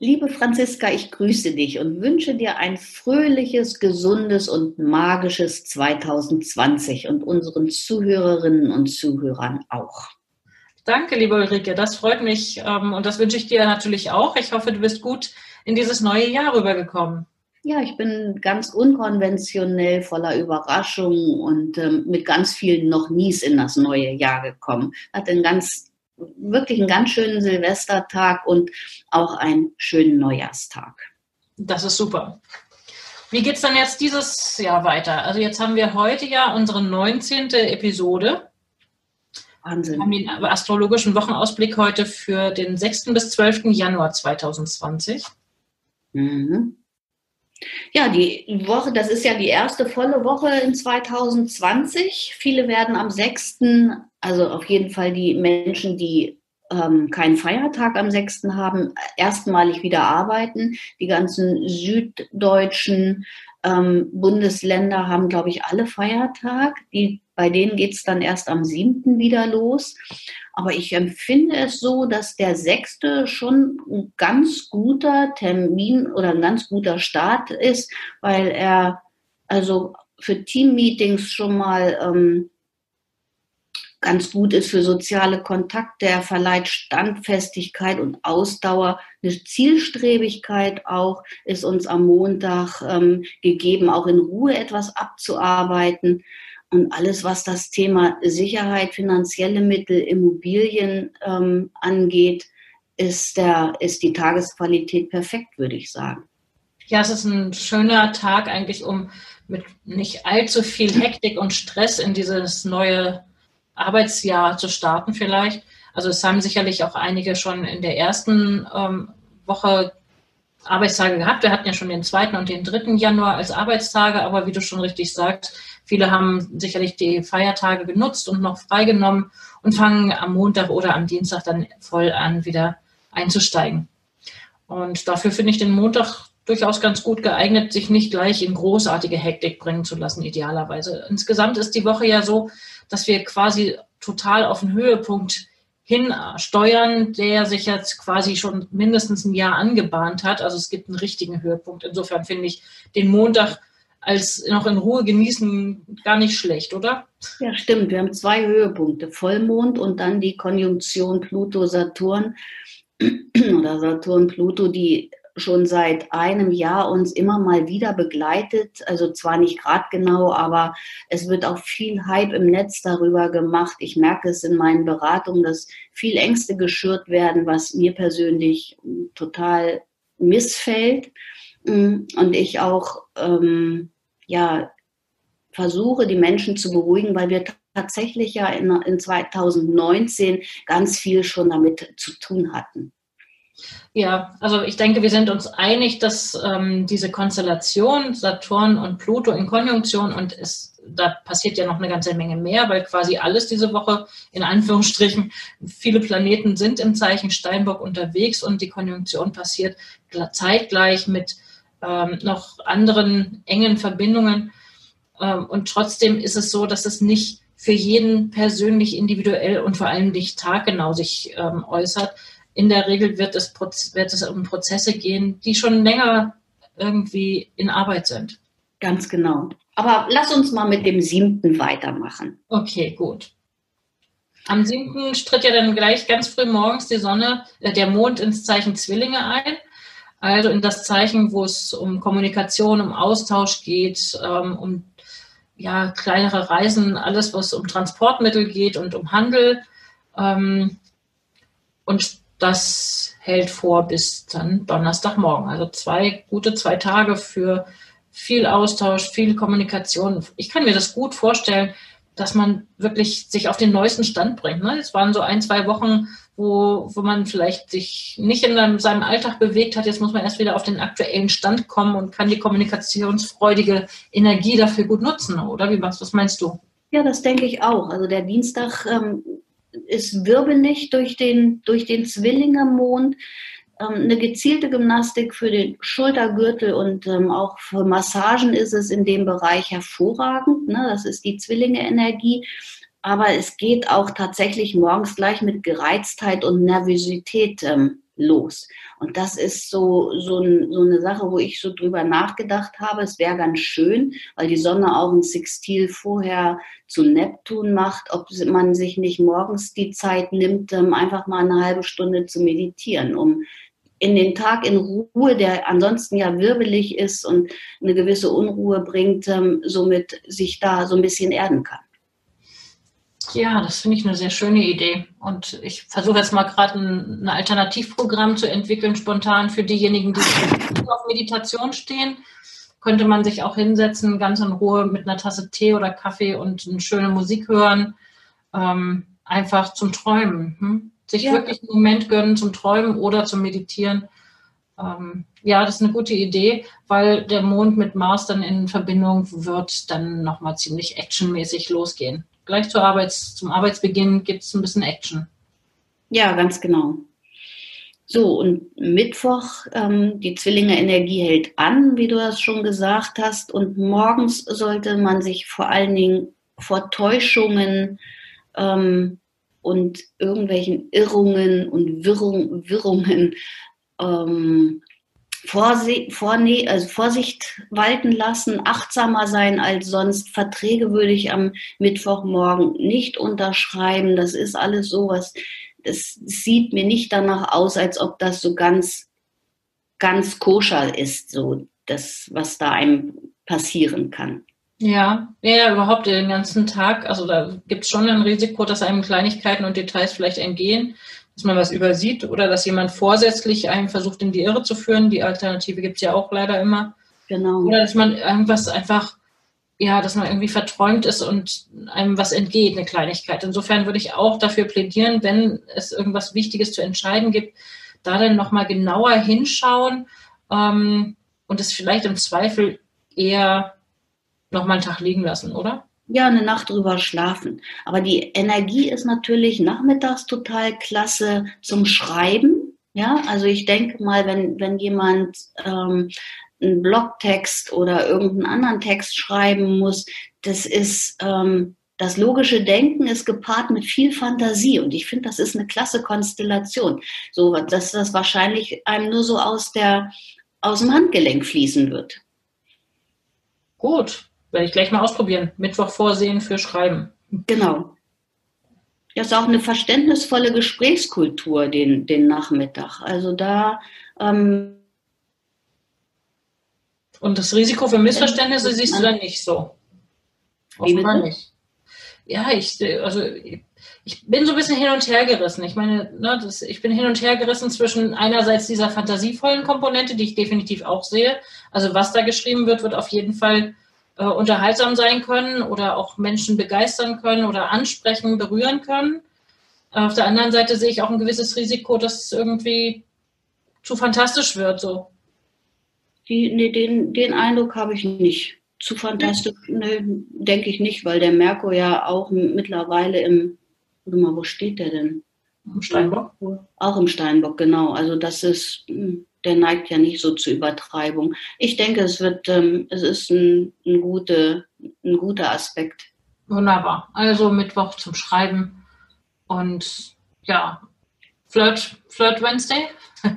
Liebe Franziska, ich grüße dich und wünsche dir ein fröhliches, gesundes und magisches 2020 und unseren Zuhörerinnen und Zuhörern auch. Danke, liebe Ulrike, das freut mich ähm, und das wünsche ich dir natürlich auch. Ich hoffe, du bist gut in dieses neue Jahr rübergekommen. Ja, ich bin ganz unkonventionell, voller Überraschungen und ähm, mit ganz vielen noch nies in das neue Jahr gekommen. Hatte einen ganz, wirklich einen ganz schönen Silvestertag und auch einen schönen Neujahrstag. Das ist super. Wie geht es dann jetzt dieses Jahr weiter? Also jetzt haben wir heute ja unsere 19. Episode. Wahnsinn. Wir haben den astrologischen Wochenausblick heute für den 6. bis 12. Januar 2020. Mhm. Ja, die Woche, das ist ja die erste volle Woche in 2020. Viele werden am 6., also auf jeden Fall die Menschen, die ähm, keinen Feiertag am 6. haben, erstmalig wieder arbeiten. Die ganzen süddeutschen ähm, Bundesländer haben, glaube ich, alle Feiertag. Die, bei denen geht es dann erst am 7. wieder los. Aber ich empfinde es so, dass der 6. schon ein ganz guter Termin oder ein ganz guter Start ist, weil er also für Teammeetings schon mal ähm, ganz gut ist für soziale Kontakte. Er verleiht Standfestigkeit und Ausdauer. Eine Zielstrebigkeit auch ist uns am Montag ähm, gegeben, auch in Ruhe etwas abzuarbeiten. Und alles, was das Thema Sicherheit, finanzielle Mittel, Immobilien ähm, angeht, ist, der, ist die Tagesqualität perfekt, würde ich sagen. Ja, es ist ein schöner Tag eigentlich, um mit nicht allzu viel Hektik und Stress in dieses neue Arbeitsjahr zu starten vielleicht. Also es haben sicherlich auch einige schon in der ersten ähm, Woche Arbeitstage gehabt. Wir hatten ja schon den zweiten und den dritten Januar als Arbeitstage, aber wie du schon richtig sagst, viele haben sicherlich die Feiertage genutzt und noch freigenommen und fangen am Montag oder am Dienstag dann voll an, wieder einzusteigen. Und dafür finde ich den Montag durchaus ganz gut geeignet, sich nicht gleich in großartige Hektik bringen zu lassen, idealerweise. Insgesamt ist die Woche ja so, dass wir quasi total auf den Höhepunkt hinsteuern, der sich jetzt quasi schon mindestens ein Jahr angebahnt hat. Also es gibt einen richtigen Höhepunkt. Insofern finde ich den Montag als noch in Ruhe genießen gar nicht schlecht, oder? Ja, stimmt. Wir haben zwei Höhepunkte. Vollmond und dann die Konjunktion Pluto-Saturn oder Saturn-Pluto, die schon seit einem Jahr uns immer mal wieder begleitet. Also zwar nicht gerade genau, aber es wird auch viel Hype im Netz darüber gemacht. Ich merke es in meinen Beratungen, dass viel Ängste geschürt werden, was mir persönlich total missfällt. Und ich auch, ähm, ja, versuche, die Menschen zu beruhigen, weil wir tatsächlich ja in, in 2019 ganz viel schon damit zu tun hatten. Ja, also ich denke, wir sind uns einig, dass ähm, diese Konstellation Saturn und Pluto in Konjunktion und es, da passiert ja noch eine ganze Menge mehr, weil quasi alles diese Woche in Anführungsstrichen, viele Planeten sind im Zeichen Steinbock unterwegs und die Konjunktion passiert zeitgleich mit ähm, noch anderen engen Verbindungen. Ähm, und trotzdem ist es so, dass es nicht für jeden persönlich individuell und vor allem nicht taggenau sich ähm, äußert, in der Regel wird es, wird es um Prozesse gehen, die schon länger irgendwie in Arbeit sind. Ganz genau. Aber lass uns mal mit dem siebten weitermachen. Okay, gut. Am siebten tritt ja dann gleich ganz früh morgens die Sonne, äh, der Mond ins Zeichen Zwillinge ein. Also in das Zeichen, wo es um Kommunikation, um Austausch geht, ähm, um ja, kleinere Reisen, alles, was um Transportmittel geht und um Handel. Ähm, und das hält vor bis dann Donnerstagmorgen. Also zwei gute zwei Tage für viel Austausch, viel Kommunikation. Ich kann mir das gut vorstellen, dass man wirklich sich auf den neuesten Stand bringt. Ne? Es waren so ein, zwei Wochen, wo, wo man vielleicht sich nicht in seinem Alltag bewegt hat. Jetzt muss man erst wieder auf den aktuellen Stand kommen und kann die kommunikationsfreudige Energie dafür gut nutzen, oder? Wie was, meinst du? Ja, das denke ich auch. Also der Dienstag ähm, ist wirbelig durch den, durch den Zwillingemond. Ähm, eine gezielte Gymnastik für den Schultergürtel und ähm, auch für Massagen ist es in dem Bereich hervorragend. Ne? Das ist die Zwillinge-Energie. Aber es geht auch tatsächlich morgens gleich mit Gereiztheit und Nervosität ähm, los. Und das ist so, so, ein, so, eine Sache, wo ich so drüber nachgedacht habe. Es wäre ganz schön, weil die Sonne auch ein Sextil vorher zu Neptun macht, ob man sich nicht morgens die Zeit nimmt, ähm, einfach mal eine halbe Stunde zu meditieren, um in den Tag in Ruhe, der ansonsten ja wirbelig ist und eine gewisse Unruhe bringt, ähm, somit sich da so ein bisschen erden kann. Ja, das finde ich eine sehr schöne Idee. Und ich versuche jetzt mal gerade ein, ein, Alternativprogramm zu entwickeln, spontan für diejenigen, die auf Meditation stehen. Könnte man sich auch hinsetzen, ganz in Ruhe mit einer Tasse Tee oder Kaffee und eine schöne Musik hören. Ähm, einfach zum Träumen. Hm? Sich ja. wirklich einen Moment gönnen zum Träumen oder zum Meditieren. Ähm, ja, das ist eine gute Idee, weil der Mond mit Mars dann in Verbindung wird, dann nochmal ziemlich actionmäßig losgehen. Gleich zur Arbeits-, zum Arbeitsbeginn gibt es ein bisschen Action. Ja, ganz genau. So, und Mittwoch, ähm, die Zwillinge-Energie hält an, wie du das schon gesagt hast. Und morgens sollte man sich vor allen Dingen vor Täuschungen ähm, und irgendwelchen Irrungen und Wirrung, Wirrungen ähm, Vorsicht, vorne, also Vorsicht walten lassen, achtsamer sein als sonst. Verträge würde ich am Mittwochmorgen nicht unterschreiben. Das ist alles sowas. Das sieht mir nicht danach aus, als ob das so ganz, ganz koscher ist, so das, was da einem passieren kann. Ja, ja, überhaupt den ganzen Tag. Also da gibt es schon ein Risiko, dass einem Kleinigkeiten und Details vielleicht entgehen, dass man was übersieht oder dass jemand vorsätzlich einem versucht, in die Irre zu führen. Die Alternative gibt es ja auch leider immer. Genau. Oder dass man irgendwas einfach, ja, dass man irgendwie verträumt ist und einem was entgeht, eine Kleinigkeit. Insofern würde ich auch dafür plädieren, wenn es irgendwas Wichtiges zu entscheiden gibt, da dann nochmal genauer hinschauen ähm, und es vielleicht im Zweifel eher noch mal einen Tag liegen lassen, oder? Ja, eine Nacht drüber schlafen. Aber die Energie ist natürlich nachmittags total klasse zum Schreiben. Ja, also ich denke mal, wenn, wenn jemand ähm, einen Blogtext oder irgendeinen anderen Text schreiben muss, das ist ähm, das logische Denken ist gepaart mit viel Fantasie und ich finde, das ist eine klasse Konstellation. So, dass das wahrscheinlich einem nur so aus der aus dem Handgelenk fließen wird. Gut, werde ich gleich mal ausprobieren. Mittwoch vorsehen für Schreiben. Genau. Das ist auch eine verständnisvolle Gesprächskultur den, den Nachmittag. Also da. Ähm, Und das Risiko für Missverständnisse siehst du dann nicht so. Offenbar nicht. Ja, ich, also ich bin so ein bisschen hin und her gerissen. Ich meine, ne, das, ich bin hin und her gerissen zwischen einerseits dieser fantasievollen Komponente, die ich definitiv auch sehe. Also was da geschrieben wird, wird auf jeden Fall äh, unterhaltsam sein können oder auch Menschen begeistern können oder ansprechen, berühren können. Auf der anderen Seite sehe ich auch ein gewisses Risiko, dass es irgendwie zu fantastisch wird. So. Die, nee, den, den Eindruck habe ich nicht. Zu fantastisch, nee, denke ich nicht, weil der Merkur ja auch mittlerweile im, mal, wo steht der denn? Im Steinbock? Auch im Steinbock, genau. Also das ist, hm, der neigt ja nicht so zur Übertreibung. Ich denke, es wird, ähm, es ist ein, ein, gute, ein guter Aspekt. Wunderbar. Also Mittwoch zum Schreiben und ja, Flirt, Flirt Wednesday.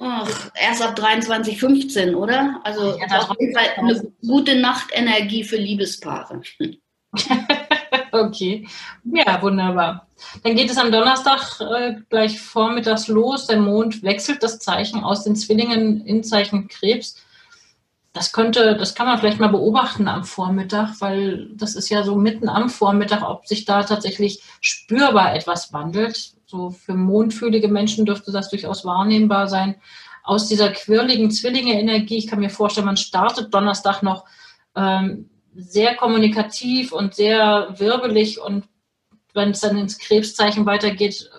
Ach, erst ab 23.15, oder? Also ja, auf jeden Fall eine gute Nachtenergie für Liebespaare. okay. Ja, wunderbar. Dann geht es am Donnerstag äh, gleich vormittags los. Der Mond wechselt das Zeichen aus den Zwillingen in Zeichen Krebs. Das könnte, das kann man vielleicht mal beobachten am Vormittag, weil das ist ja so mitten am Vormittag, ob sich da tatsächlich spürbar etwas wandelt. So für mondfühlige Menschen dürfte das durchaus wahrnehmbar sein. aus dieser quirligen Zwillinge-Energie, ich kann mir vorstellen, man startet Donnerstag noch ähm, sehr kommunikativ und sehr wirbelig und wenn es dann ins Krebszeichen weitergeht,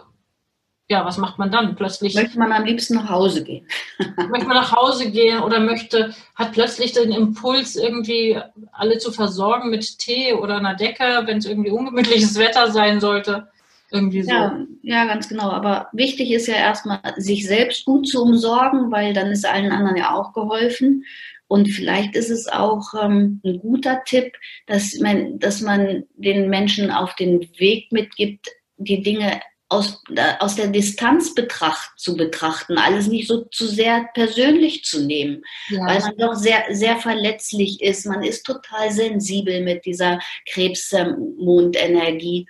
ja, was macht man dann? Plötzlich möchte man am liebsten nach Hause gehen. möchte man nach Hause gehen oder möchte, hat plötzlich den Impuls, irgendwie alle zu versorgen mit Tee oder einer Decke, wenn es irgendwie ungemütliches Wetter sein sollte. Irgendwie so. Ja, ja, ganz genau. Aber wichtig ist ja erstmal, sich selbst gut zu umsorgen, weil dann ist allen anderen ja auch geholfen. Und vielleicht ist es auch ähm, ein guter Tipp, dass man, dass man den Menschen auf den Weg mitgibt, die Dinge aus, aus der Distanz betracht, zu betrachten, alles nicht so zu sehr persönlich zu nehmen, ja. weil man doch sehr, sehr verletzlich ist. Man ist total sensibel mit dieser Krebsmondenergie.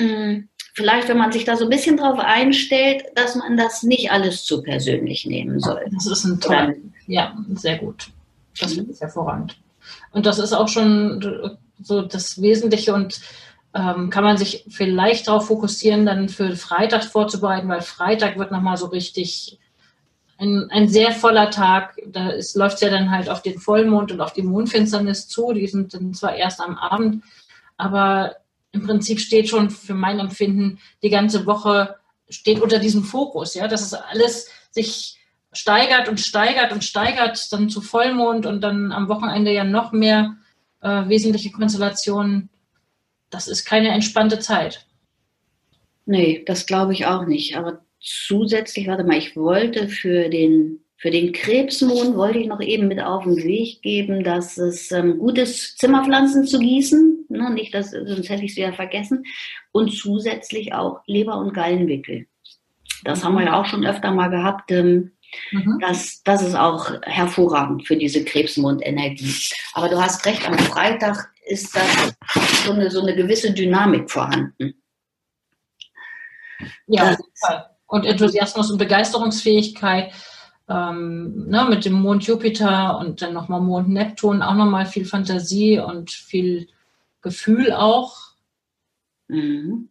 Hm, vielleicht, wenn man sich da so ein bisschen drauf einstellt, dass man das nicht alles zu persönlich nehmen soll. Das ist ein toller, ja, sehr gut. Das mhm. ist hervorragend. Und das ist auch schon so das Wesentliche und ähm, kann man sich vielleicht darauf fokussieren, dann für Freitag vorzubereiten, weil Freitag wird nochmal so richtig ein, ein sehr voller Tag. Da läuft es ja dann halt auf den Vollmond und auf die Mondfinsternis zu. Die sind dann zwar erst am Abend, aber im Prinzip steht schon für mein Empfinden die ganze Woche steht unter diesem Fokus, ja, dass es alles sich steigert und steigert und steigert dann zu Vollmond und dann am Wochenende ja noch mehr äh, wesentliche Konstellationen das ist keine entspannte Zeit. Nee, das glaube ich auch nicht. Aber zusätzlich, warte mal, ich wollte für den, für den Krebsmond, wollte ich noch eben mit auf den Weg geben, dass es ähm, gut ist, Zimmerpflanzen zu gießen. Ne, nicht, dass, sonst hätte ich sie ja vergessen. Und zusätzlich auch Leber- und Gallenwickel. Das mhm. haben wir ja auch schon öfter mal gehabt. Ähm, Mhm. Das, das ist auch hervorragend für diese Krebsmondenergie. Aber du hast recht, am Freitag ist das so eine, so eine gewisse Dynamik vorhanden. Ja, und Enthusiasmus und Begeisterungsfähigkeit ähm, ne, mit dem Mond Jupiter und dann nochmal Mond Neptun, auch nochmal viel Fantasie und viel Gefühl auch. Mhm.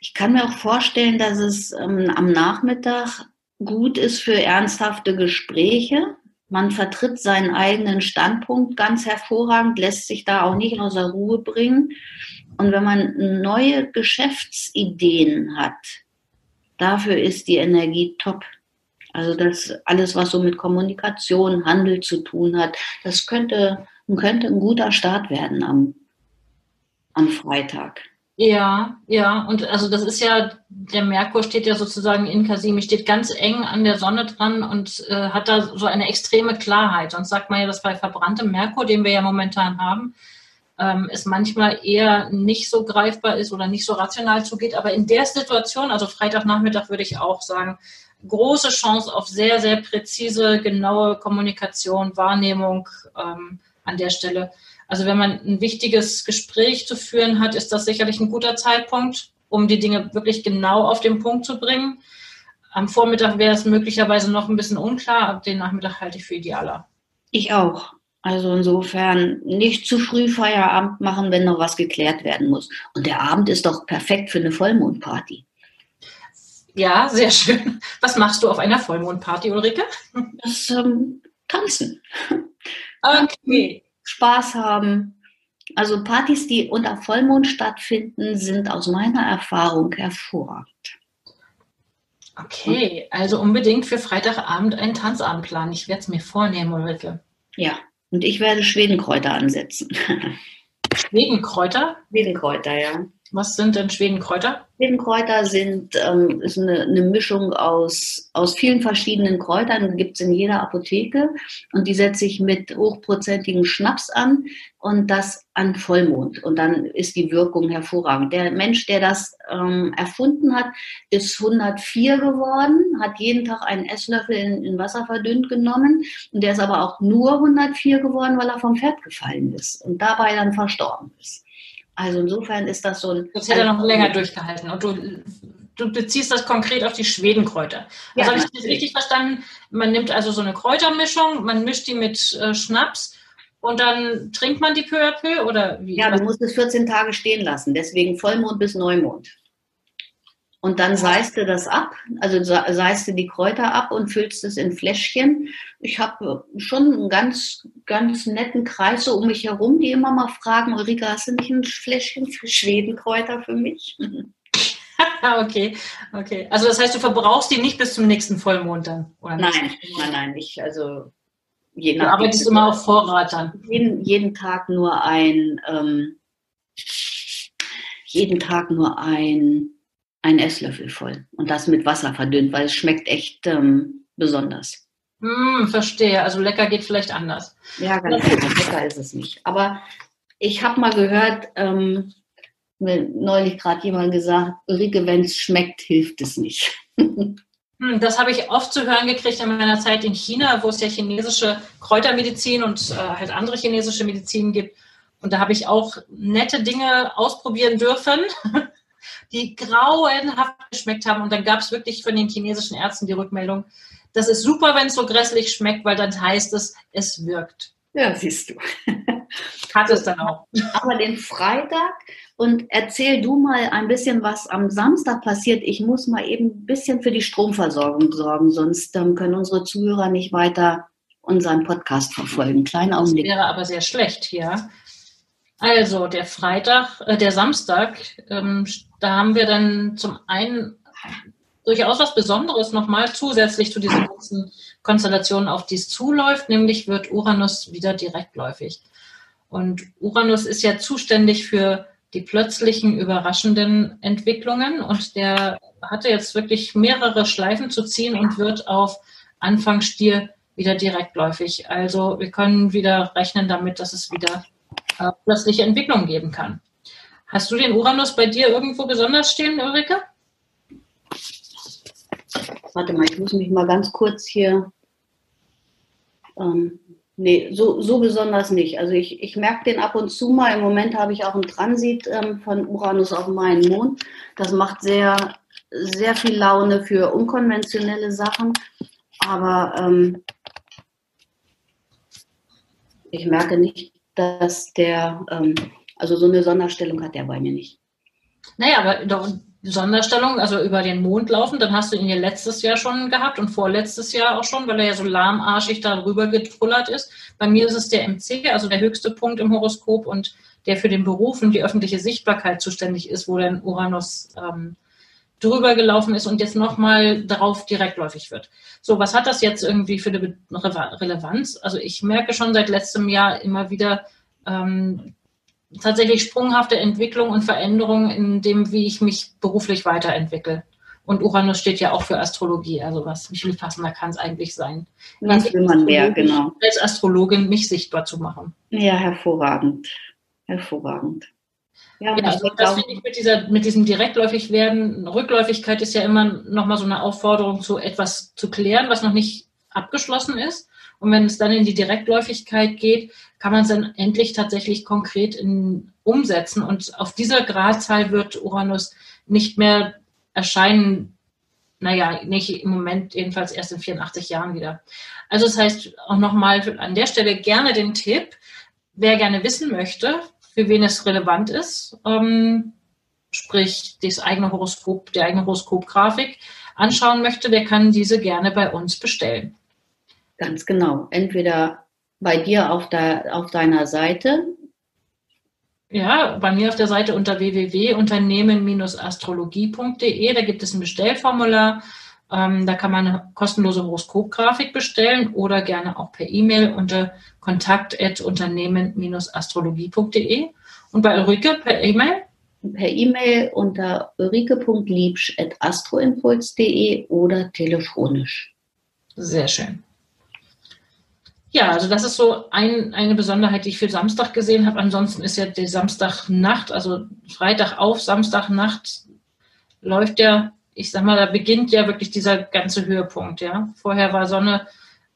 Ich kann mir auch vorstellen, dass es ähm, am Nachmittag gut ist für ernsthafte Gespräche. Man vertritt seinen eigenen Standpunkt ganz hervorragend, lässt sich da auch nicht außer Ruhe bringen. Und wenn man neue Geschäftsideen hat, dafür ist die Energie top. Also das alles, was so mit Kommunikation, Handel zu tun hat, das könnte, könnte ein guter Start werden am, am Freitag. Ja, ja, und also das ist ja, der Merkur steht ja sozusagen in Kasimi, steht ganz eng an der Sonne dran und äh, hat da so eine extreme Klarheit. Sonst sagt man ja, dass bei verbranntem Merkur, den wir ja momentan haben, ähm, es manchmal eher nicht so greifbar ist oder nicht so rational zugeht. Aber in der Situation, also Freitagnachmittag würde ich auch sagen, große Chance auf sehr, sehr präzise, genaue Kommunikation, Wahrnehmung ähm, an der Stelle. Also wenn man ein wichtiges Gespräch zu führen hat, ist das sicherlich ein guter Zeitpunkt, um die Dinge wirklich genau auf den Punkt zu bringen. Am Vormittag wäre es möglicherweise noch ein bisschen unklar, aber den Nachmittag halte ich für idealer. Ich auch. Also insofern nicht zu früh Feierabend machen, wenn noch was geklärt werden muss. Und der Abend ist doch perfekt für eine Vollmondparty. Ja, sehr schön. Was machst du auf einer Vollmondparty, Ulrike? Das ähm, Tanzen. Okay. Spaß haben. Also Partys, die unter Vollmond stattfinden, sind aus meiner Erfahrung hervorragend. Okay, also unbedingt für Freitagabend einen Tanzabend planen. Ich werde es mir vornehmen, Ulrike. Ja, und ich werde Schwedenkräuter ansetzen. Schwedenkräuter? Schwedenkräuter, ja. Was sind denn Schwedenkräuter? Schwedenkräuter sind ähm, ist eine, eine Mischung aus, aus vielen verschiedenen Kräutern, gibt es in jeder Apotheke und die setze ich mit hochprozentigem Schnaps an und das an Vollmond und dann ist die Wirkung hervorragend. Der Mensch, der das ähm, erfunden hat, ist 104 geworden, hat jeden Tag einen Esslöffel in, in Wasser verdünnt genommen und der ist aber auch nur 104 geworden, weil er vom Pferd gefallen ist und dabei dann verstorben ist. Also insofern ist das so ein. Das hätte er noch länger durchgehalten. Und du, du beziehst das konkret auf die Schwedenkräuter. Also ja, habe ich das richtig verstanden? Man nimmt also so eine Kräutermischung, man mischt die mit äh, Schnaps und dann trinkt man die peu à peu oder wie? Ja, du musst es 14 Tage stehen lassen, deswegen Vollmond bis Neumond. Und dann seist du das ab, also seist du die Kräuter ab und füllst es in Fläschchen. Ich habe schon einen ganz, ganz netten Kreis so um mich herum, die immer mal fragen, Ulrike, hast du nicht ein Fläschchen für Schwedenkräuter für mich? okay, okay. Also das heißt, du verbrauchst die nicht bis zum nächsten Vollmond dann, oder? Nein, nein, nein, nicht. Also je nach. Du arbeitest immer auf Vorrat dann. Jeden, jeden Tag nur ein, ähm, jeden Tag nur ein ein Esslöffel voll und das mit Wasser verdünnt, weil es schmeckt echt ähm, besonders. Hm, verstehe. Also lecker geht vielleicht anders. Ja, ganz genau. Lecker ist es nicht. Aber ich habe mal gehört, ähm, neulich gerade jemand gesagt, Ulrike, wenn es schmeckt, hilft es nicht. Hm, das habe ich oft zu hören gekriegt in meiner Zeit in China, wo es ja chinesische Kräutermedizin und äh, halt andere chinesische Medizin gibt. Und da habe ich auch nette Dinge ausprobieren dürfen. die grauenhaft geschmeckt haben. Und dann gab es wirklich von den chinesischen Ärzten die Rückmeldung, das ist super, wenn es so grässlich schmeckt, weil dann heißt es, es wirkt. Ja, siehst du. Hat es dann auch. Aber den Freitag und erzähl du mal ein bisschen, was am Samstag passiert. Ich muss mal eben ein bisschen für die Stromversorgung sorgen, sonst ähm, können unsere Zuhörer nicht weiter unseren Podcast verfolgen. Kleinen Augenblick. Das wäre aber sehr schlecht hier. Also der Freitag, äh, der Samstag, ähm, da haben wir dann zum einen durchaus was Besonderes nochmal zusätzlich zu diesen ganzen Konstellationen, auf die es zuläuft, nämlich wird Uranus wieder direktläufig. Und Uranus ist ja zuständig für die plötzlichen, überraschenden Entwicklungen und der hatte jetzt wirklich mehrere Schleifen zu ziehen und wird auf Anfang Stier wieder direktläufig. Also wir können wieder rechnen damit, dass es wieder äh, plötzliche Entwicklungen geben kann. Hast du den Uranus bei dir irgendwo besonders stehen, Ulrike? Warte mal, ich muss mich mal ganz kurz hier. Ähm, nee, so, so besonders nicht. Also ich, ich merke den ab und zu mal. Im Moment habe ich auch einen Transit ähm, von Uranus auf meinen Mond. Das macht sehr, sehr viel Laune für unkonventionelle Sachen. Aber ähm, ich merke nicht, dass der, ähm, also so eine Sonderstellung hat der bei mir nicht. Naja, aber doch, Sonderstellung, also über den Mond laufen, dann hast du ihn ja letztes Jahr schon gehabt und vorletztes Jahr auch schon, weil er ja so lahmarschig darüber getrullert ist. Bei mir ist es der MC, also der höchste Punkt im Horoskop und der für den Beruf und die öffentliche Sichtbarkeit zuständig ist, wo dann Uranus ähm, drüber gelaufen ist und jetzt nochmal darauf direktläufig wird. So, was hat das jetzt irgendwie für eine Relevanz? Also ich merke schon seit letztem Jahr immer wieder ähm, tatsächlich sprunghafte Entwicklung und Veränderungen in dem, wie ich mich beruflich weiterentwickle. Und Uranus steht ja auch für Astrologie, also was wie viel passender kann es eigentlich sein? Was will man mehr, genau. Als Astrologin mich sichtbar zu machen. Ja, hervorragend. Hervorragend. Ja, ja also das finde ich mit, dieser, mit diesem direktläufig werden, Rückläufigkeit ist ja immer nochmal so eine Aufforderung, zu etwas zu klären, was noch nicht abgeschlossen ist. Und wenn es dann in die Direktläufigkeit geht, kann man es dann endlich tatsächlich konkret in, umsetzen. Und auf dieser Gradzahl wird Uranus nicht mehr erscheinen, naja, nicht im Moment, jedenfalls erst in 84 Jahren wieder. Also das heißt auch nochmal an der Stelle gerne den Tipp, wer gerne wissen möchte, für wen es relevant ist, ähm, sprich das eigene Horoskop, die eigene Horoskopgrafik anschauen möchte, der kann diese gerne bei uns bestellen. Ganz genau. Entweder bei dir auf, der, auf deiner Seite. Ja, bei mir auf der Seite unter www.unternehmen-astrologie.de. Da gibt es ein Bestellformular. Ähm, da kann man eine kostenlose Horoskopgrafik bestellen oder gerne auch per E-Mail unter kontakt.unternehmen-astrologie.de. Und bei Ulrike per E-Mail? Per E-Mail unter ulrike.liebsch.astroimpuls.de oder telefonisch. Sehr schön. Ja, also das ist so ein, eine Besonderheit, die ich für Samstag gesehen habe. Ansonsten ist ja die Samstagnacht, also Freitag auf Samstagnacht läuft ja ich sag mal, da beginnt ja wirklich dieser ganze Höhepunkt, ja. Vorher war Sonne,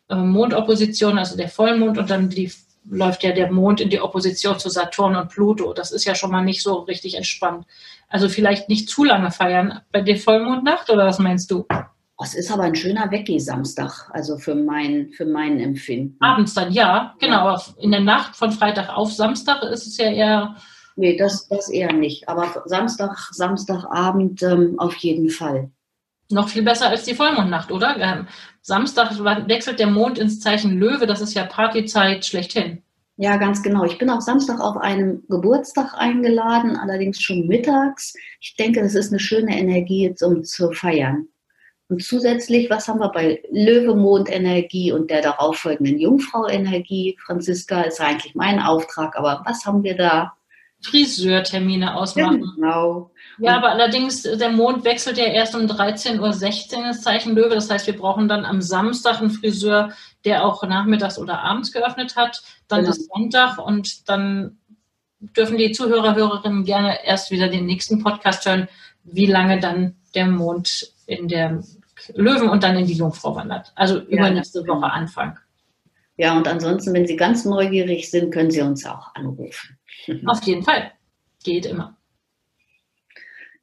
äh, Mondopposition, also der Vollmond, und dann lief, läuft ja der Mond in die Opposition zu Saturn und Pluto. Das ist ja schon mal nicht so richtig entspannt. Also vielleicht nicht zu lange feiern bei der Vollmondnacht, oder was meinst du? Oh, es ist aber ein schöner Weggeh-Samstag, also für mein, für mein Empfinden. Abends dann, ja, genau. Ja. In der Nacht von Freitag auf Samstag ist es ja eher Nee, das, das eher nicht. Aber Samstag, Samstagabend ähm, auf jeden Fall. Noch viel besser als die Vollmondnacht, oder? Ähm, Samstag wechselt der Mond ins Zeichen Löwe, das ist ja Partyzeit schlechthin. Ja, ganz genau. Ich bin auch Samstag auf einem Geburtstag eingeladen, allerdings schon mittags. Ich denke, das ist eine schöne Energie, um zu feiern. Und zusätzlich, was haben wir bei Löwemond-Energie und der darauffolgenden Jungfrau-Energie? Franziska ist eigentlich mein Auftrag, aber was haben wir da? Friseurtermine ausmachen. Genau. Ja, aber allerdings, der Mond wechselt ja erst um 13.16 Uhr ins Zeichen Löwe. Das heißt, wir brauchen dann am Samstag einen Friseur, der auch nachmittags oder abends geöffnet hat. Dann genau. ist Sonntag und dann dürfen die Zuhörer, Hörerinnen gerne erst wieder den nächsten Podcast hören, wie lange dann der Mond in der Löwen und dann in die Jungfrau wandert. Also übernächste ja, Woche Anfang. Ja, und ansonsten, wenn Sie ganz neugierig sind, können Sie uns auch anrufen. Auf jeden Fall. Geht immer.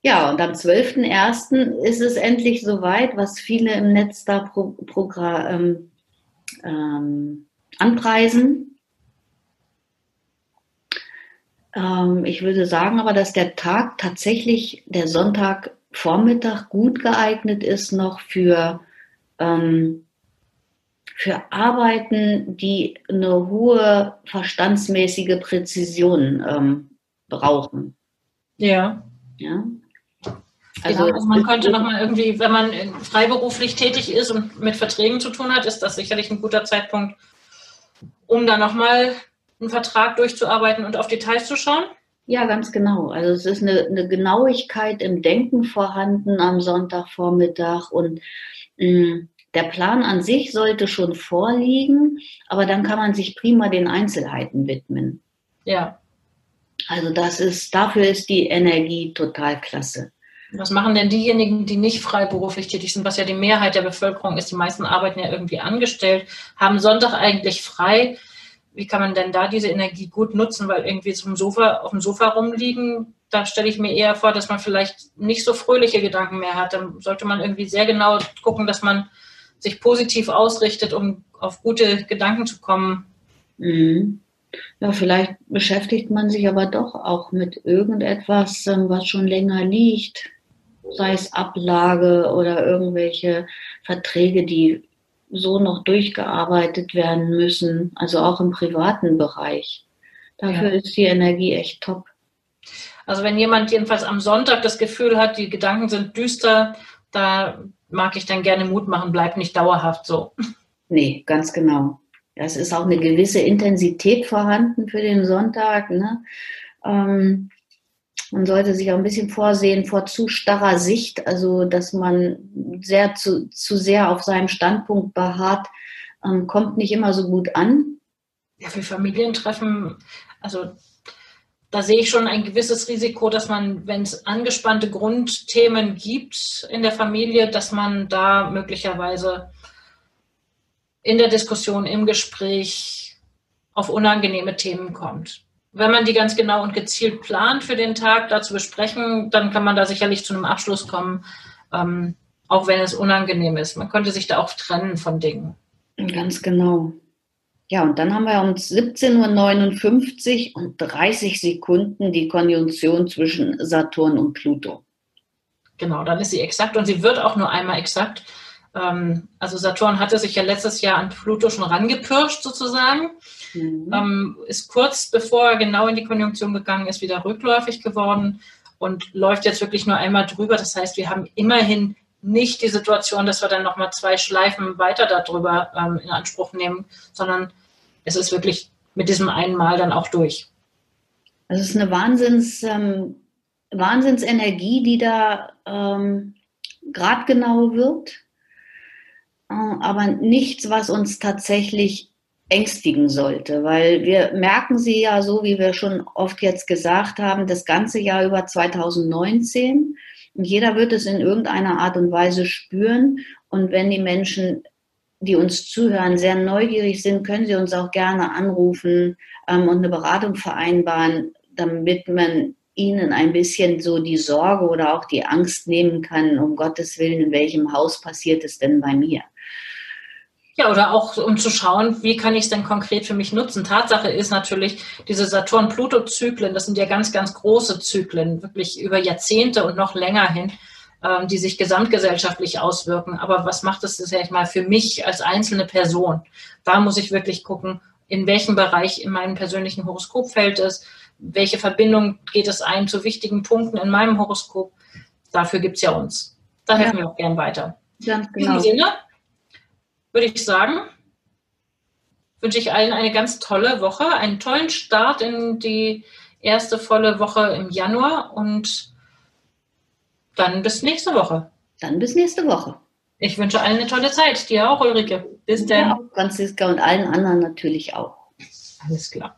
Ja, und am 12.01. ist es endlich soweit, was viele im Netz da pro, pro, ähm, ähm, anpreisen. Ähm, ich würde sagen aber, dass der Tag tatsächlich, der Sonntagvormittag, gut geeignet ist noch für, ähm, für Arbeiten, die eine hohe verstandsmäßige Präzision ähm, brauchen. Ja. Ja. Also, ja, also man könnte nochmal irgendwie, wenn man freiberuflich tätig ist und mit Verträgen zu tun hat, ist das sicherlich ein guter Zeitpunkt, um da nochmal einen Vertrag durchzuarbeiten und auf Details zu schauen? Ja, ganz genau. Also es ist eine, eine Genauigkeit im Denken vorhanden am Sonntagvormittag und mh, mm, der Plan an sich sollte schon vorliegen, aber dann kann man sich prima den Einzelheiten widmen. Ja. Also das ist, dafür ist die Energie total klasse. Was machen denn diejenigen, die nicht freiberuflich tätig sind, was ja die Mehrheit der Bevölkerung ist? Die meisten arbeiten ja irgendwie angestellt, haben Sonntag eigentlich frei. Wie kann man denn da diese Energie gut nutzen? Weil irgendwie zum Sofa, auf dem Sofa rumliegen, da stelle ich mir eher vor, dass man vielleicht nicht so fröhliche Gedanken mehr hat. Dann sollte man irgendwie sehr genau gucken, dass man sich positiv ausrichtet, um auf gute Gedanken zu kommen. Mhm. Ja, vielleicht beschäftigt man sich aber doch auch mit irgendetwas, ähm, was schon länger liegt sei es Ablage oder irgendwelche Verträge, die so noch durchgearbeitet werden müssen, also auch im privaten Bereich. Dafür ja. ist die Energie echt top. Also wenn jemand jedenfalls am Sonntag das Gefühl hat, die Gedanken sind düster, da mag ich dann gerne Mut machen, bleibt nicht dauerhaft so. Nee, ganz genau. Es ist auch eine gewisse Intensität vorhanden für den Sonntag. Ne? Ähm, man sollte sich auch ein bisschen vorsehen vor zu starrer Sicht, also dass man sehr zu, zu sehr auf seinem Standpunkt beharrt, ähm, kommt nicht immer so gut an. Ja, für Familientreffen, also da sehe ich schon ein gewisses Risiko, dass man, wenn es angespannte Grundthemen gibt in der Familie, dass man da möglicherweise in der Diskussion, im Gespräch auf unangenehme Themen kommt wenn man die ganz genau und gezielt plant für den Tag, da zu besprechen, dann kann man da sicherlich zu einem Abschluss kommen, ähm, auch wenn es unangenehm ist. Man könnte sich da auch trennen von Dingen. Ganz genau. Ja, und dann haben wir um 17.59 Uhr und 30 Sekunden die Konjunktion zwischen Saturn und Pluto. Genau, dann ist sie exakt und sie wird auch nur einmal exakt. Ähm, also Saturn hatte sich ja letztes Jahr an Pluto schon rangepirscht sozusagen. Mhm. Ähm, ist kurz bevor er genau in die Konjunktion gegangen ist, wieder rückläufig geworden und läuft jetzt wirklich nur einmal drüber. Das heißt, wir haben immerhin nicht die Situation, dass wir dann nochmal zwei Schleifen weiter darüber ähm, in Anspruch nehmen, sondern es ist wirklich mit diesem einen Mal dann auch durch. Es ist eine Wahnsinns, ähm, Wahnsinnsenergie, die da ähm, gradgenau wird, äh, aber nichts, was uns tatsächlich ängstigen sollte, weil wir merken sie ja so, wie wir schon oft jetzt gesagt haben, das ganze Jahr über 2019 und jeder wird es in irgendeiner Art und Weise spüren und wenn die Menschen, die uns zuhören, sehr neugierig sind, können sie uns auch gerne anrufen ähm, und eine Beratung vereinbaren, damit man ihnen ein bisschen so die Sorge oder auch die Angst nehmen kann, um Gottes Willen, in welchem Haus passiert es denn bei mir? Ja, oder auch um zu schauen, wie kann ich es denn konkret für mich nutzen. Tatsache ist natürlich, diese Saturn-Pluto-Zyklen, das sind ja ganz, ganz große Zyklen, wirklich über Jahrzehnte und noch länger hin, ähm, die sich gesamtgesellschaftlich auswirken. Aber was macht es, sag ich mal, für mich als einzelne Person? Da muss ich wirklich gucken, in welchem Bereich in meinem persönlichen Horoskop fällt es, welche Verbindung geht es ein zu wichtigen Punkten in meinem Horoskop. Dafür gibt es ja uns. Da helfen ja. wir auch gern weiter. Ganz genau. In diesem Sinne würde ich sagen, wünsche ich allen eine ganz tolle Woche, einen tollen Start in die erste volle Woche im Januar und dann bis nächste Woche. Dann bis nächste Woche. Ich wünsche allen eine tolle Zeit. Dir auch, Ulrike. Bis dann. Ja, Franziska und allen anderen natürlich auch. Alles klar.